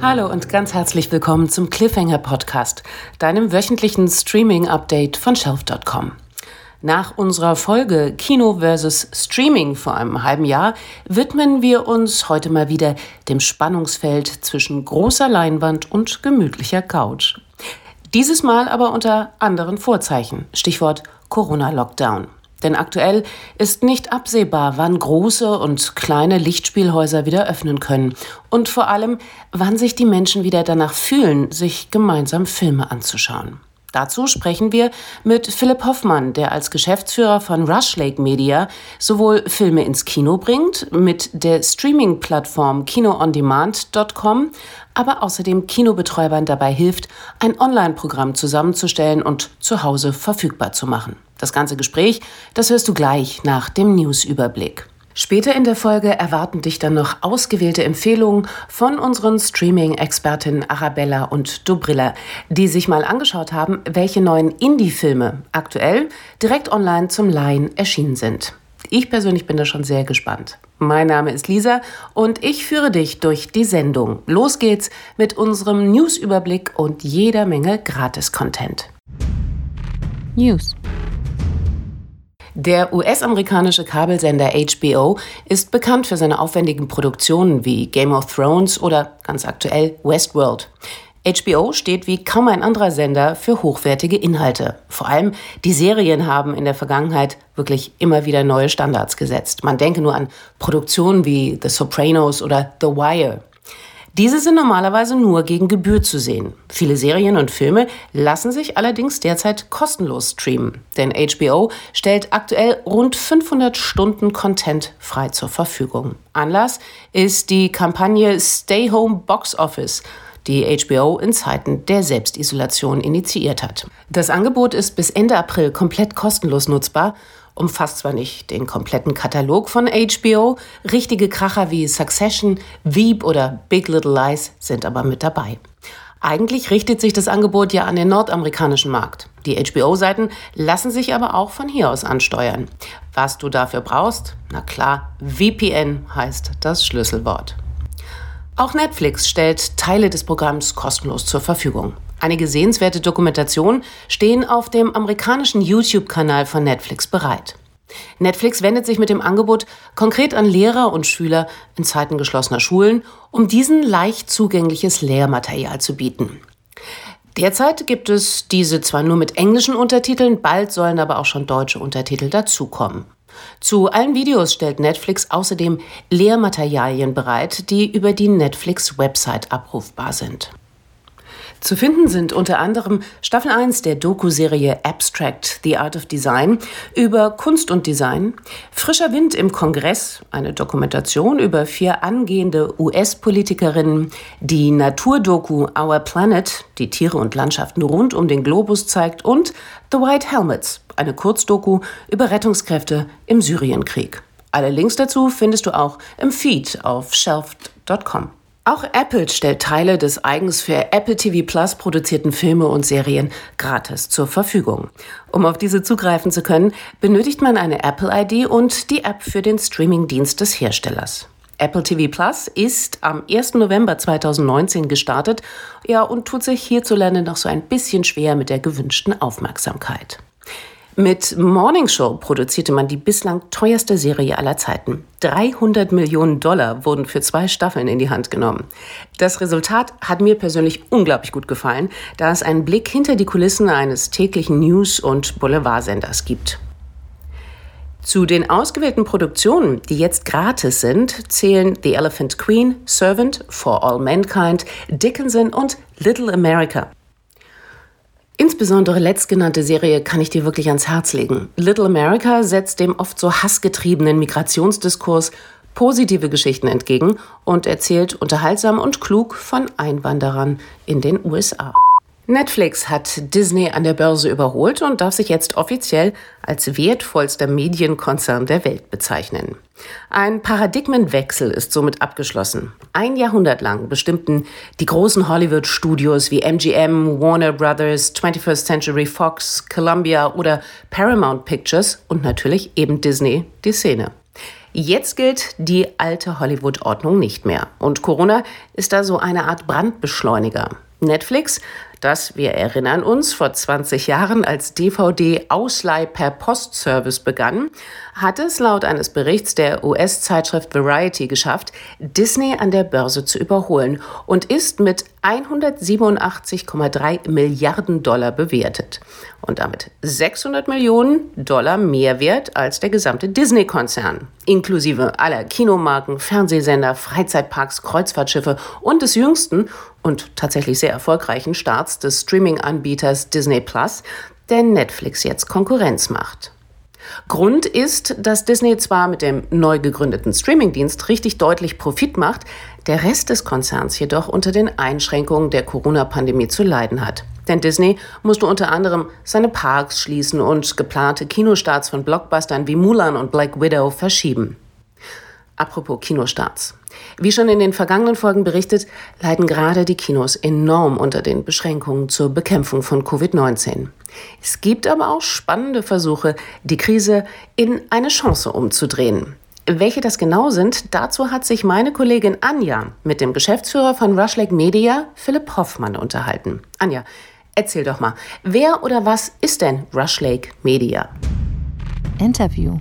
Hallo und ganz herzlich willkommen zum Cliffhanger Podcast, deinem wöchentlichen Streaming-Update von Shelf.com. Nach unserer Folge Kino versus Streaming vor einem halben Jahr widmen wir uns heute mal wieder dem Spannungsfeld zwischen großer Leinwand und gemütlicher Couch. Dieses Mal aber unter anderen Vorzeichen. Stichwort Corona-Lockdown. Denn aktuell ist nicht absehbar, wann große und kleine Lichtspielhäuser wieder öffnen können und vor allem, wann sich die Menschen wieder danach fühlen, sich gemeinsam Filme anzuschauen. Dazu sprechen wir mit Philipp Hoffmann, der als Geschäftsführer von Rushlake Media sowohl Filme ins Kino bringt, mit der Streaming-Plattform kinoondemand.com, aber außerdem Kinobetreibern dabei hilft, ein Online-Programm zusammenzustellen und zu Hause verfügbar zu machen. Das ganze Gespräch, das hörst du gleich nach dem Newsüberblick. Später in der Folge erwarten dich dann noch ausgewählte Empfehlungen von unseren Streaming-Expertinnen Arabella und Dobrilla, die sich mal angeschaut haben, welche neuen Indie-Filme aktuell direkt online zum Laien erschienen sind. Ich persönlich bin da schon sehr gespannt. Mein Name ist Lisa und ich führe dich durch die Sendung. Los geht's mit unserem News-Überblick und jeder Menge Gratis-Content. News. Der US-amerikanische Kabelsender HBO ist bekannt für seine aufwendigen Produktionen wie Game of Thrones oder ganz aktuell Westworld. HBO steht wie kaum ein anderer Sender für hochwertige Inhalte. Vor allem die Serien haben in der Vergangenheit wirklich immer wieder neue Standards gesetzt. Man denke nur an Produktionen wie The Sopranos oder The Wire. Diese sind normalerweise nur gegen Gebühr zu sehen. Viele Serien und Filme lassen sich allerdings derzeit kostenlos streamen, denn HBO stellt aktuell rund 500 Stunden Content frei zur Verfügung. Anlass ist die Kampagne Stay Home Box Office, die HBO in Zeiten der Selbstisolation initiiert hat. Das Angebot ist bis Ende April komplett kostenlos nutzbar umfasst zwar nicht den kompletten Katalog von HBO, richtige Kracher wie Succession, Veep oder Big Little Lies sind aber mit dabei. Eigentlich richtet sich das Angebot ja an den nordamerikanischen Markt. Die HBO-Seiten lassen sich aber auch von hier aus ansteuern. Was du dafür brauchst? Na klar, VPN heißt das Schlüsselwort. Auch Netflix stellt Teile des Programms kostenlos zur Verfügung. Einige sehenswerte Dokumentationen stehen auf dem amerikanischen YouTube-Kanal von Netflix bereit. Netflix wendet sich mit dem Angebot konkret an Lehrer und Schüler in Zeiten geschlossener Schulen, um diesen leicht zugängliches Lehrmaterial zu bieten. Derzeit gibt es diese zwar nur mit englischen Untertiteln, bald sollen aber auch schon deutsche Untertitel dazukommen. Zu allen Videos stellt Netflix außerdem Lehrmaterialien bereit, die über die Netflix-Website abrufbar sind. Zu finden sind unter anderem Staffel 1 der Doku-Serie Abstract, The Art of Design über Kunst und Design, Frischer Wind im Kongress, eine Dokumentation über vier angehende US-Politikerinnen, die Naturdoku Our Planet, die Tiere und Landschaften rund um den Globus zeigt und The White Helmets, eine Kurzdoku über Rettungskräfte im Syrienkrieg. Alle Links dazu findest du auch im Feed auf shelf.com. Auch Apple stellt Teile des eigens für Apple TV Plus produzierten Filme und Serien gratis zur Verfügung. Um auf diese zugreifen zu können, benötigt man eine Apple ID und die App für den Streamingdienst des Herstellers. Apple TV Plus ist am 1. November 2019 gestartet, ja, und tut sich hierzulande noch so ein bisschen schwer mit der gewünschten Aufmerksamkeit. Mit Morning Show produzierte man die bislang teuerste Serie aller Zeiten. 300 Millionen Dollar wurden für zwei Staffeln in die Hand genommen. Das Resultat hat mir persönlich unglaublich gut gefallen, da es einen Blick hinter die Kulissen eines täglichen News- und Boulevardsenders gibt. Zu den ausgewählten Produktionen, die jetzt gratis sind, zählen The Elephant Queen, Servant, For All Mankind, Dickinson und Little America. Insbesondere letztgenannte Serie kann ich dir wirklich ans Herz legen. Little America setzt dem oft so hassgetriebenen Migrationsdiskurs positive Geschichten entgegen und erzählt unterhaltsam und klug von Einwanderern in den USA. Netflix hat Disney an der Börse überholt und darf sich jetzt offiziell als wertvollster Medienkonzern der Welt bezeichnen. Ein Paradigmenwechsel ist somit abgeschlossen. Ein Jahrhundert lang bestimmten die großen Hollywood-Studios wie MGM, Warner Brothers, 21st Century Fox, Columbia oder Paramount Pictures und natürlich eben Disney die Szene. Jetzt gilt die alte Hollywood-Ordnung nicht mehr. Und Corona ist da so eine Art Brandbeschleuniger. Netflix das, wir erinnern uns, vor 20 Jahren als DVD-Ausleih per Postservice begann, hat es laut eines Berichts der US-Zeitschrift Variety geschafft, Disney an der Börse zu überholen und ist mit 187,3 Milliarden Dollar bewertet und damit 600 Millionen Dollar mehr wert als der gesamte Disney-Konzern, inklusive aller Kinomarken, Fernsehsender, Freizeitparks, Kreuzfahrtschiffe und des jüngsten und tatsächlich sehr erfolgreichen Starts des Streaming-Anbieters Disney Plus, der Netflix jetzt Konkurrenz macht. Grund ist, dass Disney zwar mit dem neu gegründeten Streamingdienst richtig deutlich Profit macht, der Rest des Konzerns jedoch unter den Einschränkungen der Corona-Pandemie zu leiden hat. Denn Disney musste unter anderem seine Parks schließen und geplante Kinostarts von Blockbustern wie Mulan und Black Widow verschieben. Apropos Kinostarts. Wie schon in den vergangenen Folgen berichtet, leiden gerade die Kinos enorm unter den Beschränkungen zur Bekämpfung von Covid-19. Es gibt aber auch spannende Versuche, die Krise in eine Chance umzudrehen. Welche das genau sind, dazu hat sich meine Kollegin Anja mit dem Geschäftsführer von Rushlake Media, Philipp Hoffmann, unterhalten. Anja, erzähl doch mal, wer oder was ist denn Rushlake Media? Interview.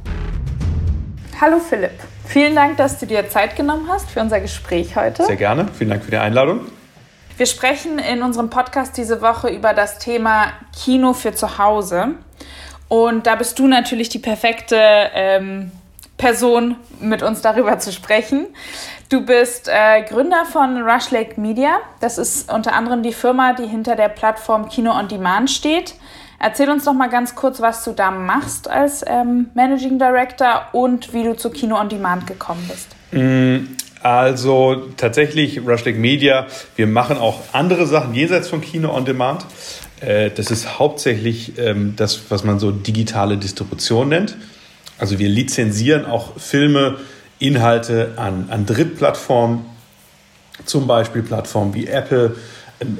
Hallo Philipp. Vielen Dank, dass du dir Zeit genommen hast für unser Gespräch heute. Sehr gerne. Vielen Dank für die Einladung. Wir sprechen in unserem Podcast diese Woche über das Thema Kino für zu Hause. Und da bist du natürlich die perfekte ähm, Person, mit uns darüber zu sprechen. Du bist äh, Gründer von Rush Lake Media. Das ist unter anderem die Firma, die hinter der Plattform Kino on Demand steht. Erzähl uns doch mal ganz kurz, was du da machst als ähm, Managing Director und wie du zu Kino on Demand gekommen bist. Mm, also tatsächlich Rushlick Media, wir machen auch andere Sachen jenseits von Kino on Demand. Äh, das ist hauptsächlich ähm, das, was man so digitale Distribution nennt. Also wir lizenzieren auch Filme, Inhalte an, an Drittplattformen, zum Beispiel Plattformen wie Apple,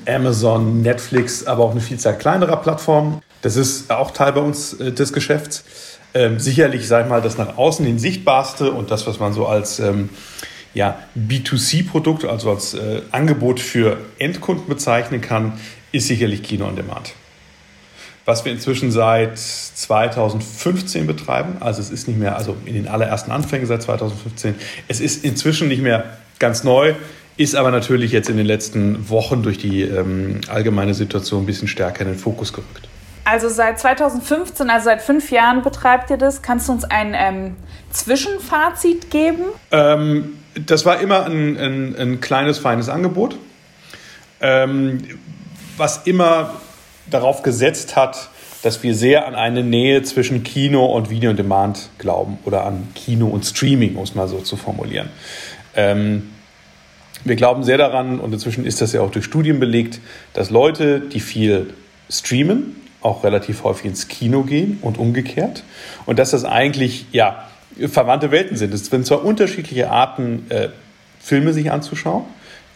Amazon, Netflix, aber auch eine Vielzahl kleinerer Plattformen. Das ist auch Teil bei uns äh, des Geschäfts. Ähm, sicherlich, sag ich mal, das nach außen hin sichtbarste und das, was man so als ähm, ja, B2C-Produkt, also als äh, Angebot für Endkunden bezeichnen kann, ist sicherlich Kino on Demand. Was wir inzwischen seit 2015 betreiben, also es ist nicht mehr, also in den allerersten Anfängen seit 2015, es ist inzwischen nicht mehr ganz neu, ist aber natürlich jetzt in den letzten Wochen durch die ähm, allgemeine Situation ein bisschen stärker in den Fokus gerückt. Also seit 2015, also seit fünf Jahren betreibt ihr das. Kannst du uns ein ähm, Zwischenfazit geben? Ähm, das war immer ein, ein, ein kleines, feines Angebot, ähm, was immer darauf gesetzt hat, dass wir sehr an eine Nähe zwischen Kino und Video on Demand glauben oder an Kino und Streaming, um es mal so zu formulieren. Ähm, wir glauben sehr daran, und inzwischen ist das ja auch durch Studien belegt, dass Leute, die viel streamen, auch relativ häufig ins Kino gehen und umgekehrt. Und dass das eigentlich ja, verwandte Welten sind. Es sind zwar unterschiedliche Arten, äh, Filme sich anzuschauen,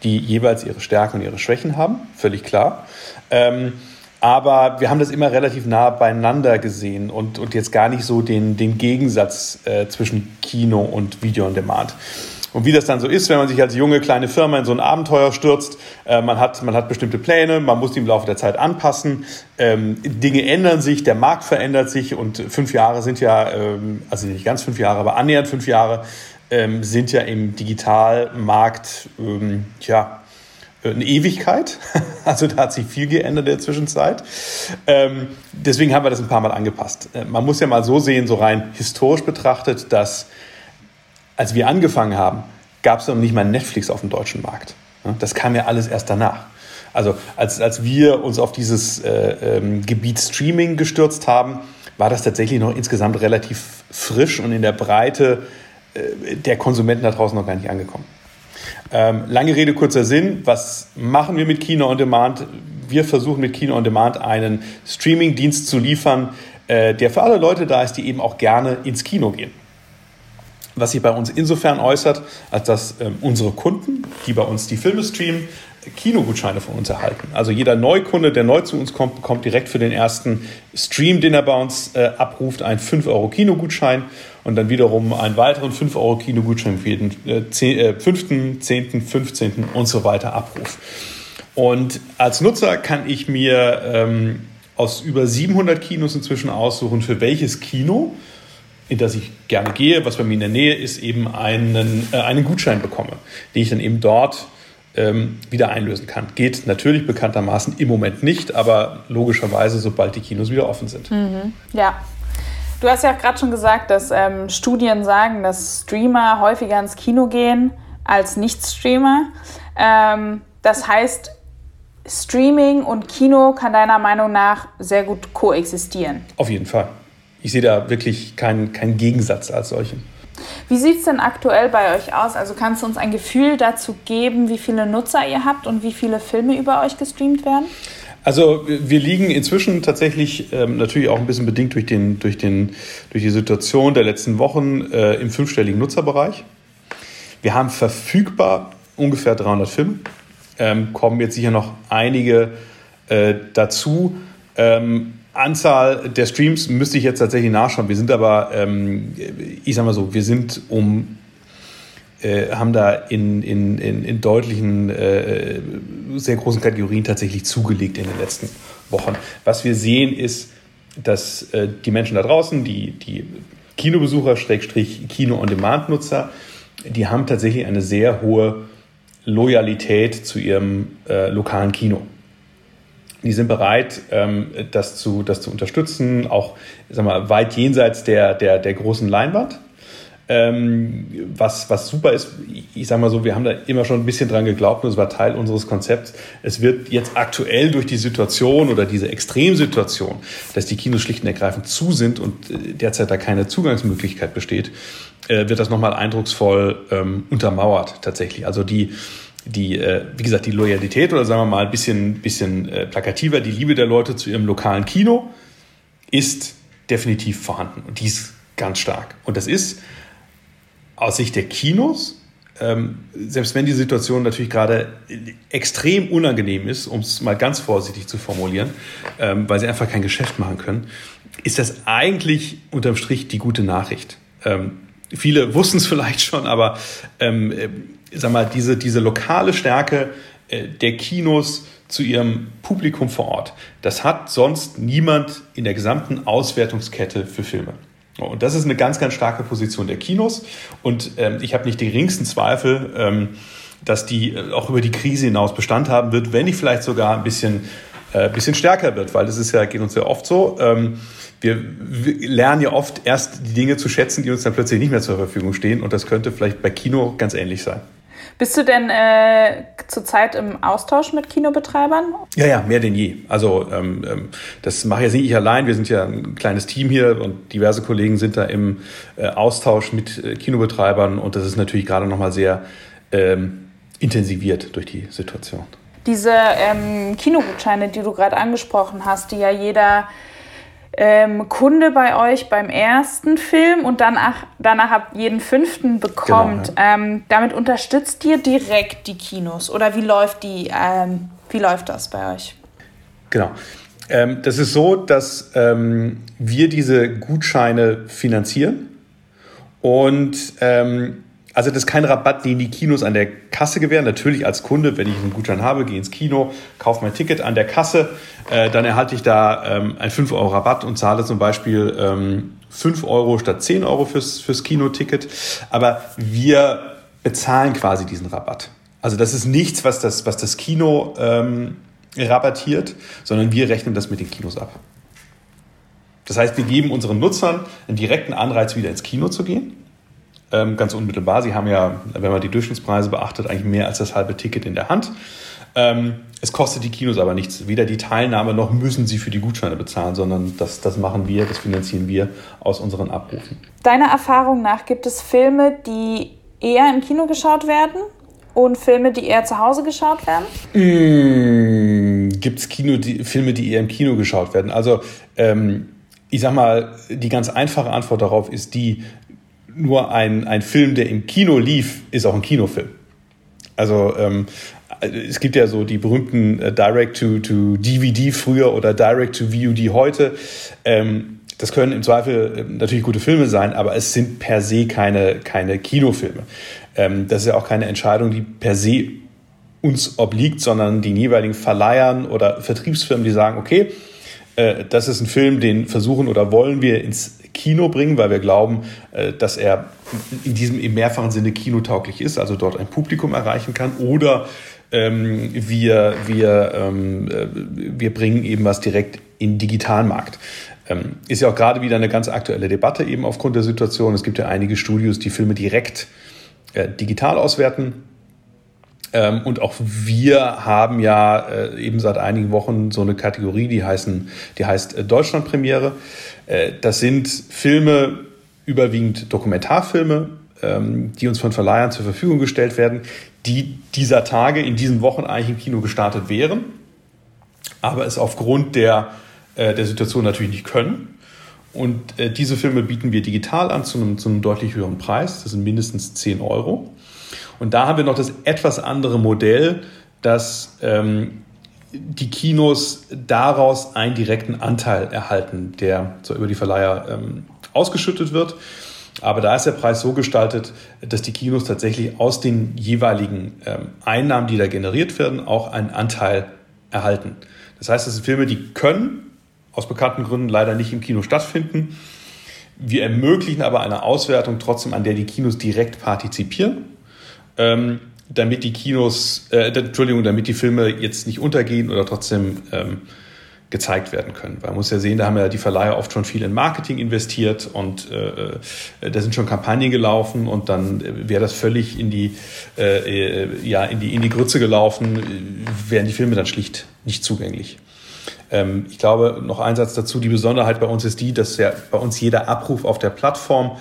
die jeweils ihre Stärken und ihre Schwächen haben, völlig klar. Ähm, aber wir haben das immer relativ nah beieinander gesehen und, und jetzt gar nicht so den, den Gegensatz äh, zwischen Kino und Video on Demand. Und wie das dann so ist, wenn man sich als junge kleine Firma in so ein Abenteuer stürzt, äh, man, hat, man hat bestimmte Pläne, man muss die im Laufe der Zeit anpassen, ähm, Dinge ändern sich, der Markt verändert sich und fünf Jahre sind ja, ähm, also nicht ganz fünf Jahre, aber annähernd fünf Jahre ähm, sind ja im Digitalmarkt, ähm, ja, eine Ewigkeit. Also da hat sich viel geändert in der Zwischenzeit. Ähm, deswegen haben wir das ein paar Mal angepasst. Äh, man muss ja mal so sehen, so rein historisch betrachtet, dass als wir angefangen haben, gab es noch nicht mal Netflix auf dem deutschen Markt. Das kam ja alles erst danach. Also als, als wir uns auf dieses äh, ähm, Gebiet Streaming gestürzt haben, war das tatsächlich noch insgesamt relativ frisch und in der Breite äh, der Konsumenten da draußen noch gar nicht angekommen. Ähm, lange Rede, kurzer Sinn. Was machen wir mit Kino on Demand? Wir versuchen mit Kino on Demand einen Streaming-Dienst zu liefern, äh, der für alle Leute da ist, die eben auch gerne ins Kino gehen was sich bei uns insofern äußert, als dass ähm, unsere Kunden, die bei uns die Filme streamen, Kinogutscheine von uns erhalten. Also jeder Neukunde, der neu zu uns kommt, bekommt direkt für den ersten Stream, den er bei uns äh, abruft, einen 5 Euro Kinogutschein. Und dann wiederum einen weiteren 5 Euro Kinogutschein für jeden äh, 10, äh, 5., 10., 15. und so weiter Abruf. Und als Nutzer kann ich mir ähm, aus über 700 Kinos inzwischen aussuchen, für welches Kino, in das ich gerne gehe, was bei mir in der Nähe ist, eben einen, äh, einen Gutschein bekomme, den ich dann eben dort ähm, wieder einlösen kann. Geht natürlich bekanntermaßen im Moment nicht, aber logischerweise, sobald die Kinos wieder offen sind. Mhm. Ja. Du hast ja gerade schon gesagt, dass ähm, Studien sagen, dass Streamer häufiger ins Kino gehen als Nicht-Streamer. Ähm, das heißt, Streaming und Kino kann deiner Meinung nach sehr gut koexistieren. Auf jeden Fall. Ich sehe da wirklich keinen kein Gegensatz als solchen. Wie sieht es denn aktuell bei euch aus? Also kannst du uns ein Gefühl dazu geben, wie viele Nutzer ihr habt und wie viele Filme über euch gestreamt werden? Also wir liegen inzwischen tatsächlich ähm, natürlich auch ein bisschen bedingt durch, den, durch, den, durch die Situation der letzten Wochen äh, im fünfstelligen Nutzerbereich. Wir haben verfügbar ungefähr 300 Filme ähm, kommen jetzt sicher noch einige äh, dazu. Ähm, Anzahl der Streams müsste ich jetzt tatsächlich nachschauen. Wir sind aber, ähm, ich sag mal so, wir sind um, äh, haben da in, in, in, in deutlichen, äh, sehr großen Kategorien tatsächlich zugelegt in den letzten Wochen. Was wir sehen ist, dass äh, die Menschen da draußen, die, die Kinobesucher, Schrägstrich Kino-on-Demand-Nutzer, die haben tatsächlich eine sehr hohe Loyalität zu ihrem äh, lokalen Kino. Die sind bereit, ähm, das, zu, das zu unterstützen, auch sag mal, weit jenseits der, der, der großen Leinwand. Ähm, was, was super ist, ich sage mal so, wir haben da immer schon ein bisschen dran geglaubt und es war Teil unseres Konzepts. Es wird jetzt aktuell durch die Situation oder diese Extremsituation, dass die Kinos schlicht und ergreifend zu sind und äh, derzeit da keine Zugangsmöglichkeit besteht, äh, wird das nochmal eindrucksvoll ähm, untermauert tatsächlich. Also die, die, äh, wie gesagt, die Loyalität oder sagen wir mal ein bisschen, bisschen äh, plakativer, die Liebe der Leute zu ihrem lokalen Kino ist definitiv vorhanden und die ist ganz stark. Und das ist aus Sicht der Kinos, ähm, selbst wenn die Situation natürlich gerade extrem unangenehm ist, um es mal ganz vorsichtig zu formulieren, ähm, weil sie einfach kein Geschäft machen können, ist das eigentlich unterm Strich die gute Nachricht. Ähm, viele wussten es vielleicht schon, aber ähm, äh, sag mal, diese, diese lokale Stärke äh, der Kinos zu ihrem Publikum vor Ort, das hat sonst niemand in der gesamten Auswertungskette für Filme. Und das ist eine ganz, ganz starke Position der Kinos. Und ähm, ich habe nicht die geringsten Zweifel, ähm, dass die äh, auch über die Krise hinaus Bestand haben wird, wenn nicht vielleicht sogar ein bisschen, äh, bisschen stärker wird, weil das ist ja, geht uns ja oft so. Ähm, wir, wir lernen ja oft erst die Dinge zu schätzen, die uns dann plötzlich nicht mehr zur Verfügung stehen. Und das könnte vielleicht bei Kino ganz ähnlich sein. Bist du denn äh, zurzeit im Austausch mit Kinobetreibern? Ja, ja, mehr denn je. Also ähm, ähm das mache jetzt nicht ich allein. Wir sind ja ein kleines Team hier und diverse Kollegen sind da im äh, Austausch mit äh, Kinobetreibern und das ist natürlich gerade nochmal sehr ähm, intensiviert durch die Situation. Diese ähm, Kinogutscheine, die du gerade angesprochen hast, die ja jeder ähm, Kunde bei euch beim ersten Film und danach, danach ab jeden fünften bekommt. Genau, ja. ähm, damit unterstützt ihr direkt die Kinos oder wie läuft die, ähm, wie läuft das bei euch? Genau. Ähm, das ist so, dass ähm, wir diese Gutscheine finanzieren und ähm, also das ist kein Rabatt, den die Kinos an der Kasse gewähren. Natürlich als Kunde, wenn ich einen Gutschein habe, gehe ins Kino, kaufe mein Ticket an der Kasse, äh, dann erhalte ich da ähm, einen 5 Euro Rabatt und zahle zum Beispiel ähm, 5 Euro statt 10 Euro fürs, fürs Kinoticket. Aber wir bezahlen quasi diesen Rabatt. Also das ist nichts, was das, was das Kino ähm, rabattiert, sondern wir rechnen das mit den Kinos ab. Das heißt, wir geben unseren Nutzern einen direkten Anreiz, wieder ins Kino zu gehen ähm, ganz unmittelbar. Sie haben ja, wenn man die Durchschnittspreise beachtet, eigentlich mehr als das halbe Ticket in der Hand. Ähm, es kostet die Kinos aber nichts. Weder die Teilnahme noch müssen sie für die Gutscheine bezahlen, sondern das, das machen wir, das finanzieren wir aus unseren Abrufen. Deiner Erfahrung nach gibt es Filme, die eher im Kino geschaut werden und Filme, die eher zu Hause geschaut werden? Mmh, gibt es Filme, die eher im Kino geschaut werden? Also ähm, ich sag mal, die ganz einfache Antwort darauf ist die, nur ein, ein Film, der im Kino lief, ist auch ein Kinofilm. Also ähm, es gibt ja so die berühmten äh, Direct-to-DVD früher oder Direct-to-VOD heute. Ähm, das können im Zweifel äh, natürlich gute Filme sein, aber es sind per se keine, keine Kinofilme. Ähm, das ist ja auch keine Entscheidung, die per se uns obliegt, sondern den jeweiligen Verleihern oder Vertriebsfirmen, die sagen, okay, äh, das ist ein Film, den versuchen oder wollen wir ins Kino bringen, weil wir glauben, äh, dass er in diesem im mehrfachen Sinne kinotauglich ist, also dort ein Publikum erreichen kann. Oder ähm, wir, wir, ähm, äh, wir bringen eben was direkt in den digitalen Markt. Ähm, ist ja auch gerade wieder eine ganz aktuelle Debatte eben aufgrund der Situation. Es gibt ja einige Studios, die Filme direkt äh, digital auswerten. Ähm, und auch wir haben ja äh, eben seit einigen Wochen so eine Kategorie, die, heißen, die heißt äh, Deutschlandpremiere. Äh, das sind Filme, überwiegend Dokumentarfilme, ähm, die uns von Verleihern zur Verfügung gestellt werden, die dieser Tage in diesen Wochen eigentlich im Kino gestartet wären, aber es aufgrund der, äh, der Situation natürlich nicht können. Und äh, diese Filme bieten wir digital an zu einem, zu einem deutlich höheren Preis. Das sind mindestens 10 Euro. Und da haben wir noch das etwas andere Modell, dass ähm, die Kinos daraus einen direkten Anteil erhalten, der so über die Verleiher ähm, ausgeschüttet wird. Aber da ist der Preis so gestaltet, dass die Kinos tatsächlich aus den jeweiligen ähm, Einnahmen, die da generiert werden, auch einen Anteil erhalten. Das heißt, das sind Filme, die können aus bekannten Gründen leider nicht im Kino stattfinden. Wir ermöglichen aber eine Auswertung trotzdem, an der die Kinos direkt partizipieren, ähm, damit die Kinos, äh, Entschuldigung, damit die Filme jetzt nicht untergehen oder trotzdem ähm, gezeigt werden können. Weil man muss ja sehen, da haben ja die Verleiher oft schon viel in Marketing investiert und äh, äh da sind schon Kampagnen gelaufen und dann wäre das völlig in die, äh, äh, ja, in die, in die Grütze gelaufen, wären die Filme dann schlicht nicht zugänglich. Ähm, ich glaube, noch ein Satz dazu, die Besonderheit bei uns ist die, dass ja bei uns jeder Abruf auf der Plattform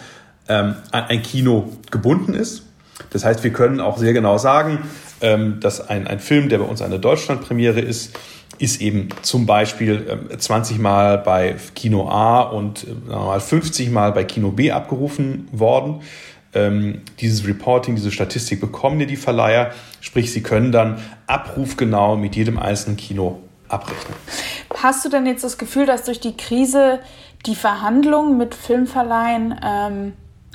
ähm, an ein Kino gebunden ist. Das heißt, wir können auch sehr genau sagen, ähm, dass ein, ein Film, der bei uns eine Deutschlandpremiere ist, ist eben zum Beispiel 20 Mal bei Kino A und äh, 50 Mal bei Kino B abgerufen worden. Ähm, dieses Reporting, diese Statistik bekommen ja die Verleiher, sprich sie können dann abrufgenau mit jedem einzelnen Kino abrechnen. Hast du denn jetzt das Gefühl, dass durch die Krise die Verhandlungen mit Filmverleihen ähm,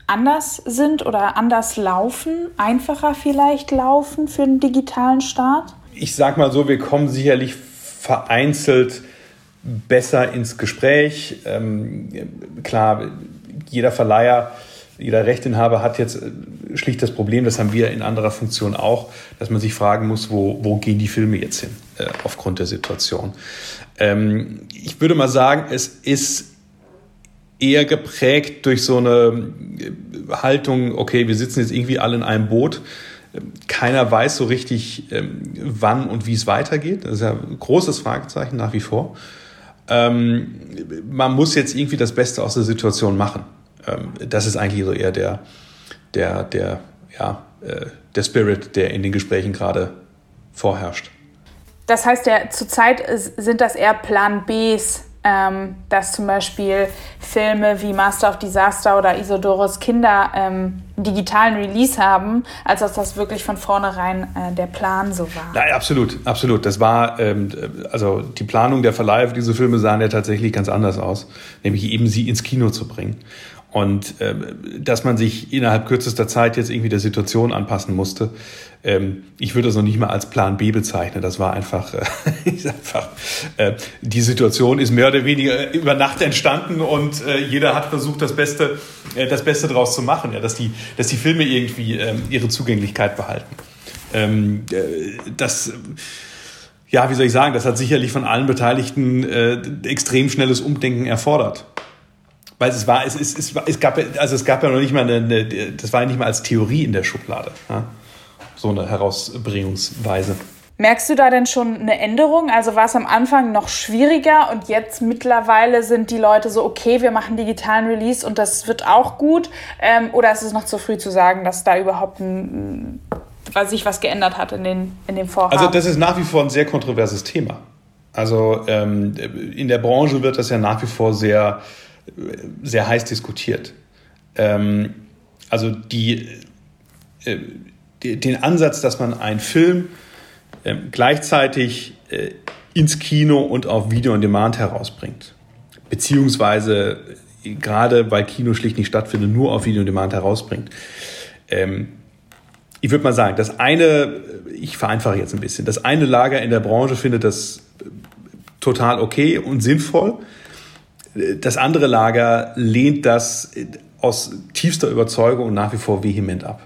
anders sind oder anders laufen, einfacher vielleicht laufen für den digitalen Start? Ich sag mal so, wir kommen sicherlich vereinzelt besser ins Gespräch. Ähm, klar, jeder Verleiher, jeder Rechteinhaber hat jetzt äh, schlicht das Problem, das haben wir in anderer Funktion auch, dass man sich fragen muss, wo, wo gehen die Filme jetzt hin äh, aufgrund der Situation. Ähm, ich würde mal sagen, es ist eher geprägt durch so eine äh, Haltung, okay, wir sitzen jetzt irgendwie alle in einem Boot. Keiner weiß so richtig, ähm, wann und wie es weitergeht. Das ist ja ein großes Fragezeichen nach wie vor. Ähm, man muss jetzt irgendwie das Beste aus der Situation machen. Ähm, das ist eigentlich so eher der, der, der, ja, äh, der Spirit, der in den Gesprächen gerade vorherrscht. Das heißt ja, zurzeit sind das eher Plan Bs, ähm, dass zum Beispiel Filme wie Master of Disaster oder Isodoros Kinder ähm, digitalen Release haben, als dass das wirklich von vornherein äh, der Plan so war. Ja, absolut, absolut. Das war, ähm, also die Planung der Verleiher für diese Filme sahen ja tatsächlich ganz anders aus, nämlich eben sie ins Kino zu bringen. Und äh, dass man sich innerhalb kürzester Zeit jetzt irgendwie der Situation anpassen musste, ähm, ich würde das noch nicht mal als Plan B bezeichnen. Das war einfach, äh, einfach äh, die Situation ist mehr oder weniger über Nacht entstanden und äh, jeder hat versucht, das Beste, äh, das Beste daraus zu machen, ja, dass, die, dass die Filme irgendwie ähm, ihre Zugänglichkeit behalten. Ähm, äh, das ja, wie soll ich sagen, das hat sicherlich von allen Beteiligten äh, extrem schnelles Umdenken erfordert. Weil es war, es, es, es, es, gab, also es gab ja noch nicht mal eine, eine das war ja nicht mal als Theorie in der Schublade. Ja? So eine Herausbringungsweise. Merkst du da denn schon eine Änderung? Also war es am Anfang noch schwieriger und jetzt mittlerweile sind die Leute so, okay, wir machen digitalen Release und das wird auch gut? Ähm, oder ist es noch zu früh zu sagen, dass da überhaupt ein, was sich was geändert hat in, den, in dem Vorhaben? Also das ist nach wie vor ein sehr kontroverses Thema. Also ähm, in der Branche wird das ja nach wie vor sehr sehr heiß diskutiert. Ähm, also die, äh, die, den Ansatz, dass man einen Film äh, gleichzeitig äh, ins Kino und auf Video on Demand herausbringt. beziehungsweise gerade weil Kino schlicht nicht stattfindet, nur auf Video on Demand herausbringt. Ähm, ich würde mal sagen, das eine, ich vereinfache jetzt ein bisschen, das eine Lager in der Branche findet das total okay und sinnvoll. Das andere Lager lehnt das aus tiefster Überzeugung nach wie vor vehement ab.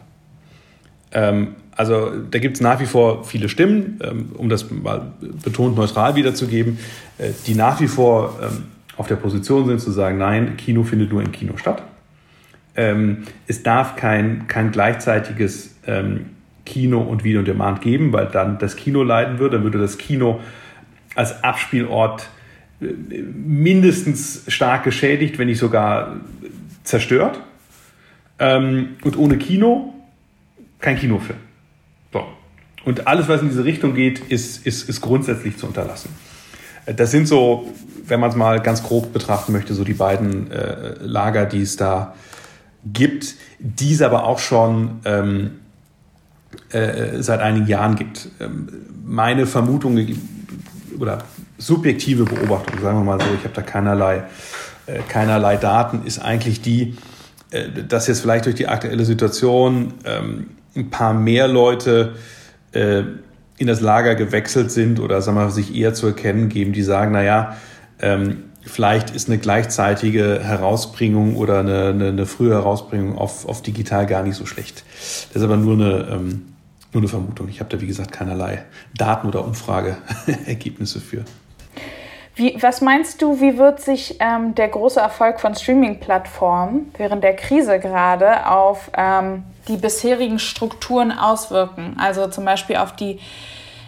Ähm, also da gibt es nach wie vor viele Stimmen, ähm, um das mal betont neutral wiederzugeben, äh, die nach wie vor ähm, auf der Position sind zu sagen, nein, Kino findet nur im Kino statt. Ähm, es darf kein, kein gleichzeitiges ähm, Kino und Video on Demand geben, weil dann das Kino leiden würde. Dann würde das Kino als Abspielort mindestens stark geschädigt, wenn nicht sogar zerstört. Ähm, und ohne Kino kein Kinofilm. So. Und alles, was in diese Richtung geht, ist, ist, ist grundsätzlich zu unterlassen. Das sind so, wenn man es mal ganz grob betrachten möchte, so die beiden äh, Lager, die es da gibt, die es aber auch schon ähm, äh, seit einigen Jahren gibt. Ähm, meine Vermutung oder subjektive Beobachtung, sagen wir mal so, ich habe da keinerlei, äh, keinerlei Daten, ist eigentlich die, äh, dass jetzt vielleicht durch die aktuelle Situation ähm, ein paar mehr Leute äh, in das Lager gewechselt sind oder sagen wir, sich eher zu erkennen geben, die sagen, naja, ähm, vielleicht ist eine gleichzeitige Herausbringung oder eine, eine, eine frühe Herausbringung auf, auf digital gar nicht so schlecht. Das ist aber nur eine, ähm, nur eine Vermutung. Ich habe da, wie gesagt, keinerlei Daten- oder Umfrageergebnisse für. Wie, was meinst du, wie wird sich ähm, der große Erfolg von Streaming-Plattformen während der Krise gerade auf ähm, die bisherigen Strukturen auswirken? Also zum Beispiel auf die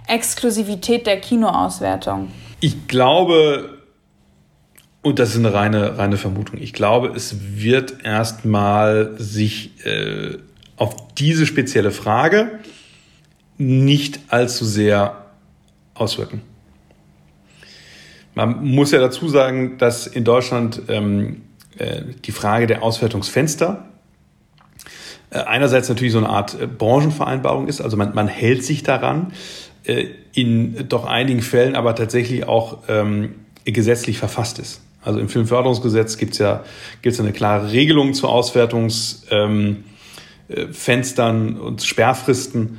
Exklusivität der Kinoauswertung? Ich glaube, und das ist eine reine, reine Vermutung, ich glaube, es wird erstmal sich äh, auf diese spezielle Frage nicht allzu sehr auswirken. Man muss ja dazu sagen, dass in Deutschland ähm, äh, die Frage der Auswertungsfenster äh, einerseits natürlich so eine Art äh, Branchenvereinbarung ist, also man, man hält sich daran, äh, in doch einigen Fällen aber tatsächlich auch ähm, gesetzlich verfasst ist. Also im Filmförderungsgesetz gibt es ja, gibt's eine klare Regelung zu Auswertungsfenstern ähm, und Sperrfristen.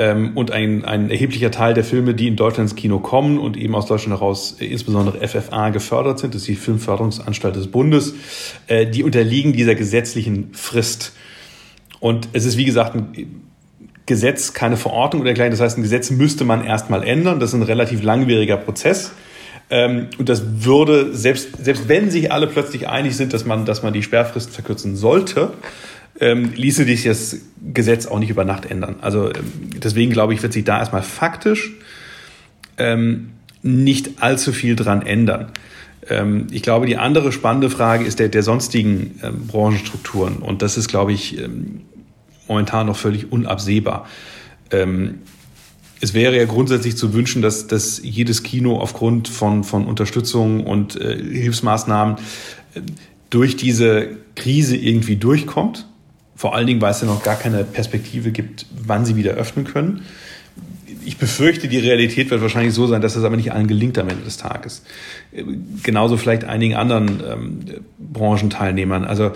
Ähm, und ein, ein erheblicher Teil der Filme, die in Deutschland ins Kino kommen und eben aus Deutschland heraus äh, insbesondere FFA gefördert sind, das ist die Filmförderungsanstalt des Bundes, äh, die unterliegen dieser gesetzlichen Frist. Und es ist, wie gesagt, ein Gesetz, keine Verordnung oder dergleichen. Das heißt, ein Gesetz müsste man erstmal ändern. Das ist ein relativ langwieriger Prozess. Ähm, und das würde, selbst, selbst wenn sich alle plötzlich einig sind, dass man, dass man die Sperrfrist verkürzen sollte, ähm, ließe sich das Gesetz auch nicht über Nacht ändern. Also ähm, deswegen glaube ich, wird sich da erstmal faktisch ähm, nicht allzu viel dran ändern. Ähm, ich glaube, die andere spannende Frage ist der, der sonstigen ähm, Branchenstrukturen. Und das ist, glaube ich, ähm, momentan noch völlig unabsehbar. es wäre ja grundsätzlich zu wünschen, dass, dass jedes Kino aufgrund von, von Unterstützung und äh, Hilfsmaßnahmen äh, durch diese Krise irgendwie durchkommt. Vor allen Dingen, weil es ja noch gar keine Perspektive gibt, wann sie wieder öffnen können. Ich befürchte, die Realität wird wahrscheinlich so sein, dass das aber nicht allen gelingt am Ende des Tages. Genauso vielleicht einigen anderen ähm, Branchenteilnehmern. Also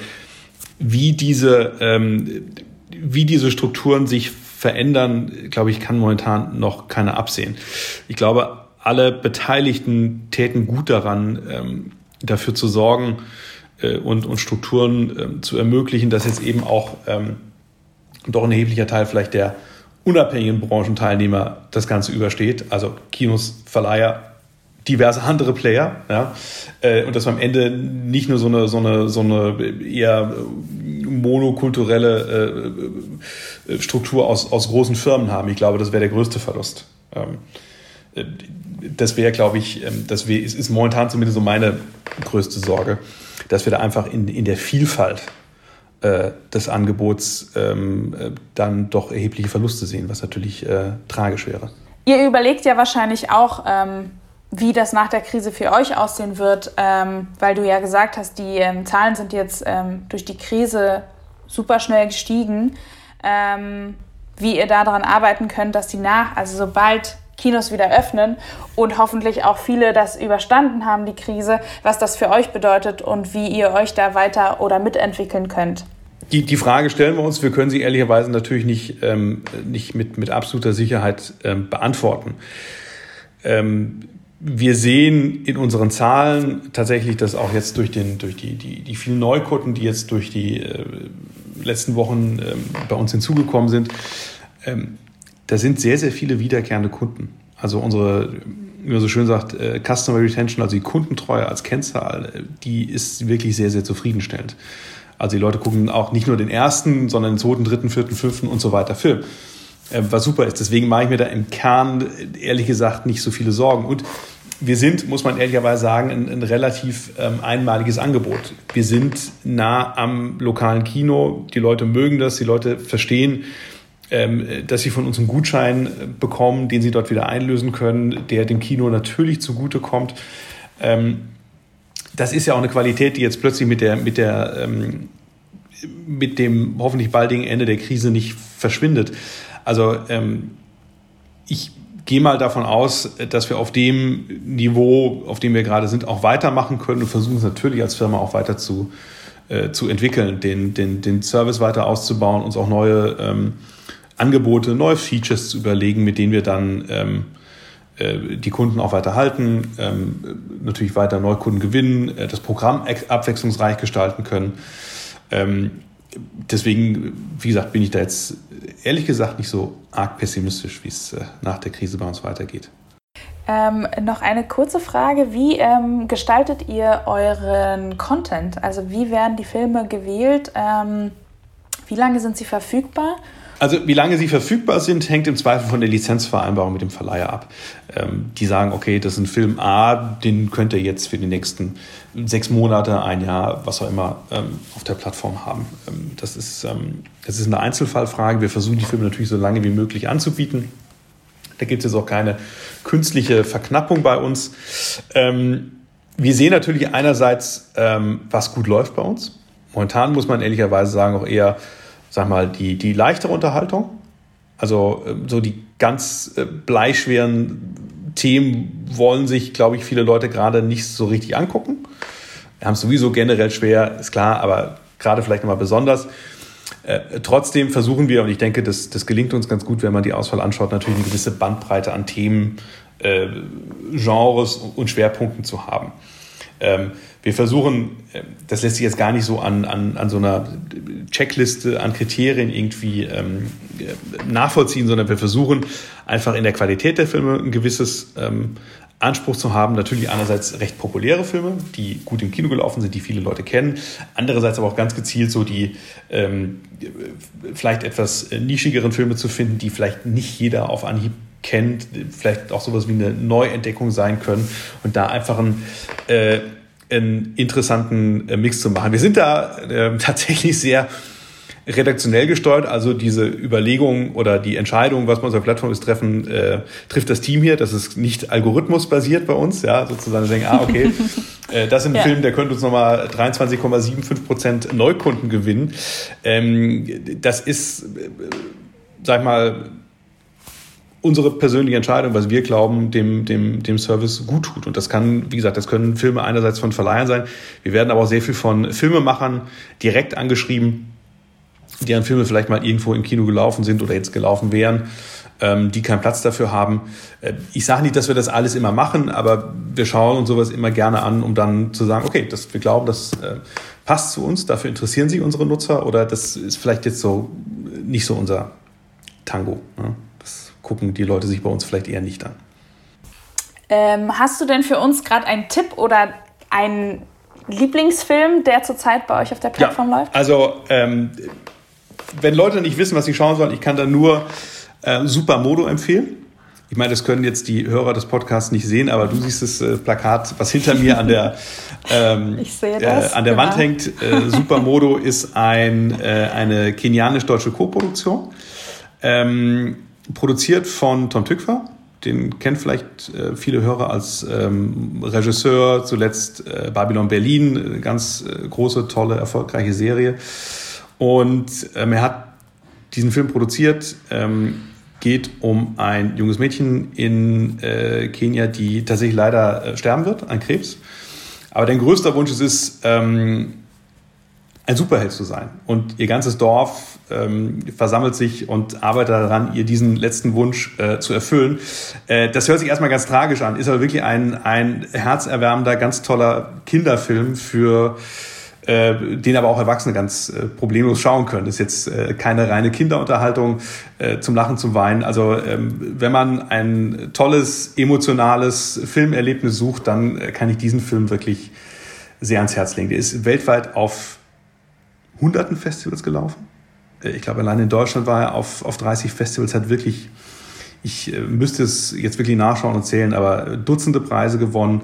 wie diese, ähm, wie diese Strukturen sich verändern, glaube ich, kann momentan noch keiner absehen. Ich glaube, alle Beteiligten täten gut daran, ähm, dafür zu sorgen, äh, und, und Strukturen ähm, zu ermöglichen, dass jetzt eben auch ähm, doch ein erheblicher Teil vielleicht der unabhängigen Branchenteilnehmer das Ganze übersteht, also Kinos, Verleiher, diverse andere Player, ja, äh, und dass wir am Ende nicht nur so eine, so eine, so eine eher monokulturelle äh, Struktur aus, aus großen Firmen haben. Ich glaube, das wäre der größte Verlust. Ähm, äh, das wäre, glaube ich, ähm, das wär, ist momentan zumindest so meine größte Sorge dass wir da einfach in, in der Vielfalt äh, des Angebots ähm, äh, dann doch erhebliche Verluste sehen, was natürlich äh, tragisch wäre. Ihr überlegt ja wahrscheinlich auch, ähm, wie das nach der Krise für euch aussehen wird, ähm, weil du ja gesagt hast, die ähm, Zahlen sind jetzt ähm, durch die Krise super schnell gestiegen. Ähm, wie ihr daran arbeiten könnt, dass die nach, also sobald Kinos wieder öffnen und hoffentlich auch viele das überstanden haben, die Krise, was das für euch bedeutet und wie ihr euch da weiter oder mitentwickeln könnt. Die, die Frage stellen wir uns, wir können sie ehrlicherweise natürlich nicht, ähm, nicht mit, mit absoluter Sicherheit ähm, beantworten. Ähm, wir sehen in unseren Zahlen tatsächlich, dass auch jetzt durch, den, durch die, die, die vielen Neukunden, die jetzt durch die äh, letzten Wochen ähm, bei uns hinzugekommen sind, ähm, da sind sehr, sehr viele wiederkehrende Kunden. Also unsere, wie man so schön sagt, äh, Customer Retention, also die Kundentreue als Kennzahl, äh, die ist wirklich sehr, sehr zufriedenstellend. Also die Leute gucken auch nicht nur den ersten, sondern den zweiten, dritten, vierten, fünften und so weiter Film. Äh, was super ist. Deswegen mache ich mir da im Kern ehrlich gesagt nicht so viele Sorgen. Und wir sind, muss man ehrlicherweise sagen, ein, ein relativ ähm, einmaliges Angebot. Wir sind nah am lokalen Kino. Die Leute mögen das, die Leute verstehen, dass sie von uns einen Gutschein äh, bekommen, den sie dort wieder einlösen können, der dem Kino natürlich zugutekommt. Ähm, das ist ja auch eine Qualität, die jetzt plötzlich mit der, mit der, ähm, mit dem hoffentlich baldigen Ende der Krise nicht verschwindet. Also ähm, ich gehe mal davon aus, dass wir auf dem Niveau, auf dem wir gerade sind, auch weitermachen können und versuchen es natürlich als Firma auch weiter zu, äh, zu entwickeln, den, den, den Service weiter auszubauen, uns auch neue ähm, Angebote, neue Features zu überlegen, mit denen wir dann ähm, äh, die Kunden auch weiter halten, ähm, natürlich weiter Neukunden gewinnen, äh, das Programm abwechslungsreich gestalten können. Ähm, deswegen, wie gesagt, bin ich da jetzt ehrlich gesagt nicht so arg pessimistisch, wie es äh, nach der Krise bei uns weitergeht. Ähm, noch eine kurze Frage. Wie ähm, gestaltet ihr euren Content? Also wie werden die Filme gewählt? Ähm, wie lange sind sie verfügbar? Also wie lange sie verfügbar sind, hängt im Zweifel von der Lizenzvereinbarung mit dem Verleiher ab. Ähm, die sagen, okay, das ist ein Film A, den könnt ihr jetzt für die nächsten sechs Monate, ein Jahr, was auch immer, ähm, auf der Plattform haben. Ähm, das, ist, ähm, das ist eine Einzelfallfrage. Wir versuchen die Filme natürlich so lange wie möglich anzubieten. Da gibt es jetzt auch keine künstliche Verknappung bei uns. Ähm, wir sehen natürlich einerseits, ähm, was gut läuft bei uns. Momentan muss man ehrlicherweise sagen, auch eher sag mal, die, die leichtere Unterhaltung. Also ähm, so die ganz äh, bleischweren Themen wollen sich, glaube ich, viele Leute gerade nicht so richtig angucken. Wir haben es sowieso generell schwer, ist klar, aber gerade vielleicht nochmal besonders. Äh, trotzdem versuchen wir, und ich denke, das, das gelingt uns ganz gut, wenn man die Auswahl anschaut, natürlich eine gewisse Bandbreite an Themen, äh, Genres und Schwerpunkten zu haben. Ähm, wir versuchen, äh, das lässt sich jetzt gar nicht so an, an, an so einer Checkliste an Kriterien irgendwie ähm, nachvollziehen, sondern wir versuchen einfach in der Qualität der Filme ein gewisses ähm, Anspruch zu haben. Natürlich einerseits recht populäre Filme, die gut im Kino gelaufen sind, die viele Leute kennen. Andererseits aber auch ganz gezielt so die ähm, vielleicht etwas nischigeren Filme zu finden, die vielleicht nicht jeder auf Anhieb kennt, vielleicht auch sowas wie eine Neuentdeckung sein können und da einfach ein äh, einen interessanten äh, Mix zu machen. Wir sind da äh, tatsächlich sehr redaktionell gesteuert, also diese Überlegung oder die Entscheidung, was man auf der Plattform ist, treffen, äh, trifft das Team hier. Das ist nicht algorithmusbasiert bei uns, ja, sozusagen denken, ah, okay, äh, das ist ein ja. Film, der könnte uns nochmal 23,75 Prozent Neukunden gewinnen. Ähm, das ist, äh, sag ich mal, unsere persönliche Entscheidung, was wir glauben, dem, dem, dem Service gut tut. Und das kann, wie gesagt, das können Filme einerseits von Verleihern sein. Wir werden aber auch sehr viel von Filmemachern direkt angeschrieben, deren Filme vielleicht mal irgendwo im Kino gelaufen sind oder jetzt gelaufen wären, ähm, die keinen Platz dafür haben. Äh, ich sage nicht, dass wir das alles immer machen, aber wir schauen uns sowas immer gerne an, um dann zu sagen, okay, das, wir glauben, das äh, passt zu uns, dafür interessieren sich unsere Nutzer oder das ist vielleicht jetzt so nicht so unser Tango. Ne? Gucken die Leute sich bei uns vielleicht eher nicht an. Ähm, hast du denn für uns gerade einen Tipp oder einen Lieblingsfilm, der zurzeit bei euch auf der Plattform ja, läuft? Also, ähm, wenn Leute nicht wissen, was sie schauen sollen, ich kann da nur äh, Supermodo empfehlen. Ich meine, das können jetzt die Hörer des Podcasts nicht sehen, aber du siehst das äh, Plakat, was hinter mir an der, ähm, äh, an der genau. Wand hängt. Äh, Supermodo ist ein, äh, eine kenianisch-deutsche Koproduktion. Ähm, Produziert von Tom Tückwer, den kennt vielleicht äh, viele Hörer als ähm, Regisseur, zuletzt äh, Babylon Berlin, ganz äh, große, tolle, erfolgreiche Serie. Und ähm, er hat diesen Film produziert, ähm, geht um ein junges Mädchen in äh, Kenia, die tatsächlich leider äh, sterben wird an Krebs. Aber dein größter Wunsch ist es, ähm, ein Superheld zu sein. Und ihr ganzes Dorf ähm, versammelt sich und arbeitet daran, ihr diesen letzten Wunsch äh, zu erfüllen. Äh, das hört sich erstmal ganz tragisch an, ist aber wirklich ein, ein herzerwärmender, ganz toller Kinderfilm für äh, den aber auch Erwachsene ganz äh, problemlos schauen können. Das ist jetzt äh, keine reine Kinderunterhaltung zum Lachen, zum Weinen. Also ähm, wenn man ein tolles, emotionales Filmerlebnis sucht, dann kann ich diesen Film wirklich sehr ans Herz legen. Der ist weltweit auf hunderten Festivals gelaufen. Ich glaube, allein in Deutschland war er auf, auf 30 Festivals, hat wirklich, ich äh, müsste es jetzt wirklich nachschauen und zählen, aber Dutzende Preise gewonnen.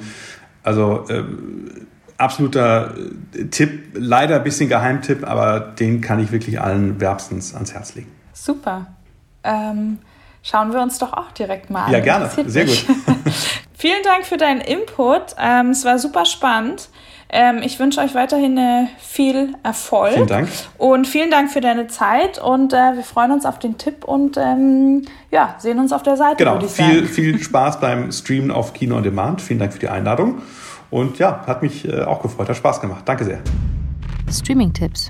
Also äh, absoluter Tipp, leider ein bisschen Geheimtipp, aber den kann ich wirklich allen wärmstens ans Herz legen. Super. Ähm, schauen wir uns doch auch direkt mal an. Ja, gerne. Sehr gut. Vielen Dank für deinen Input. Ähm, es war super spannend. Ähm, ich wünsche euch weiterhin äh, viel Erfolg. Vielen Dank. Und vielen Dank für deine Zeit und äh, wir freuen uns auf den Tipp und ähm, ja, sehen uns auf der Seite. Genau, viel, viel Spaß beim Streamen auf Kino on Demand. Vielen Dank für die Einladung. Und ja, hat mich äh, auch gefreut, hat Spaß gemacht. Danke sehr. Streaming-Tipps.